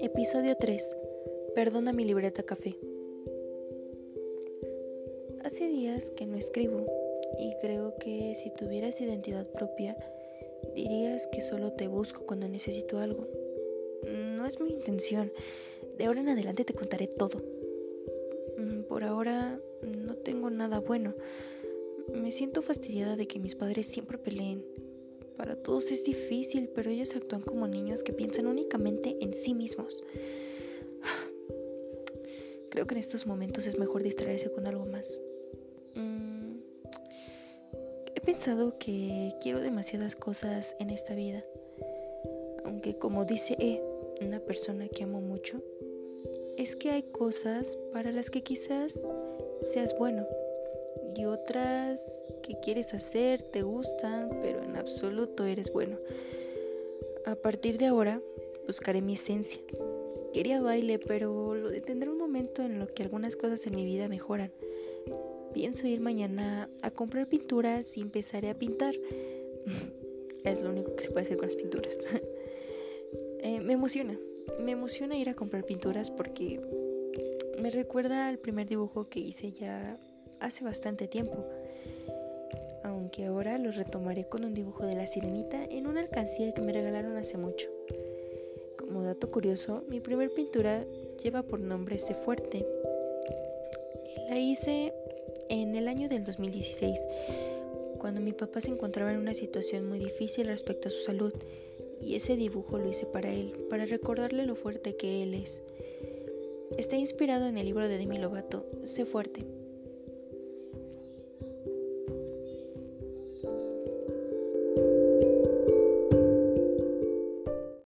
Episodio 3. Perdona mi libreta café. Hace días que no escribo y creo que si tuvieras identidad propia dirías que solo te busco cuando necesito algo. No es mi intención. De ahora en adelante te contaré todo. Mm, por ahora no tengo nada bueno. Me siento fastidiada de que mis padres siempre peleen para todos es difícil, pero ellos actúan como niños que piensan únicamente en sí mismos. Creo que en estos momentos es mejor distraerse con algo más. Mm, he pensado que quiero demasiadas cosas en esta vida. Aunque como dice E, una persona que amo mucho, es que hay cosas para las que quizás seas bueno y otras que quieres hacer, te gustan, pero en absoluto eres bueno. A partir de ahora buscaré mi esencia. Quería baile, pero lo detendré un momento en lo que algunas cosas en mi vida mejoran. Pienso ir mañana a comprar pinturas y empezaré a pintar. es lo único que se puede hacer con las pinturas. Eh, me emociona. Me emociona ir a comprar pinturas porque me recuerda al primer dibujo que hice ya hace bastante tiempo, aunque ahora lo retomaré con un dibujo de la sirenita en una alcancía que me regalaron hace mucho. Como dato curioso, mi primer pintura lleva por nombre Sé Fuerte. La hice en el año del 2016, cuando mi papá se encontraba en una situación muy difícil respecto a su salud, y ese dibujo lo hice para él, para recordarle lo fuerte que él es. Está inspirado en el libro de Demi Lovato, Sé Fuerte,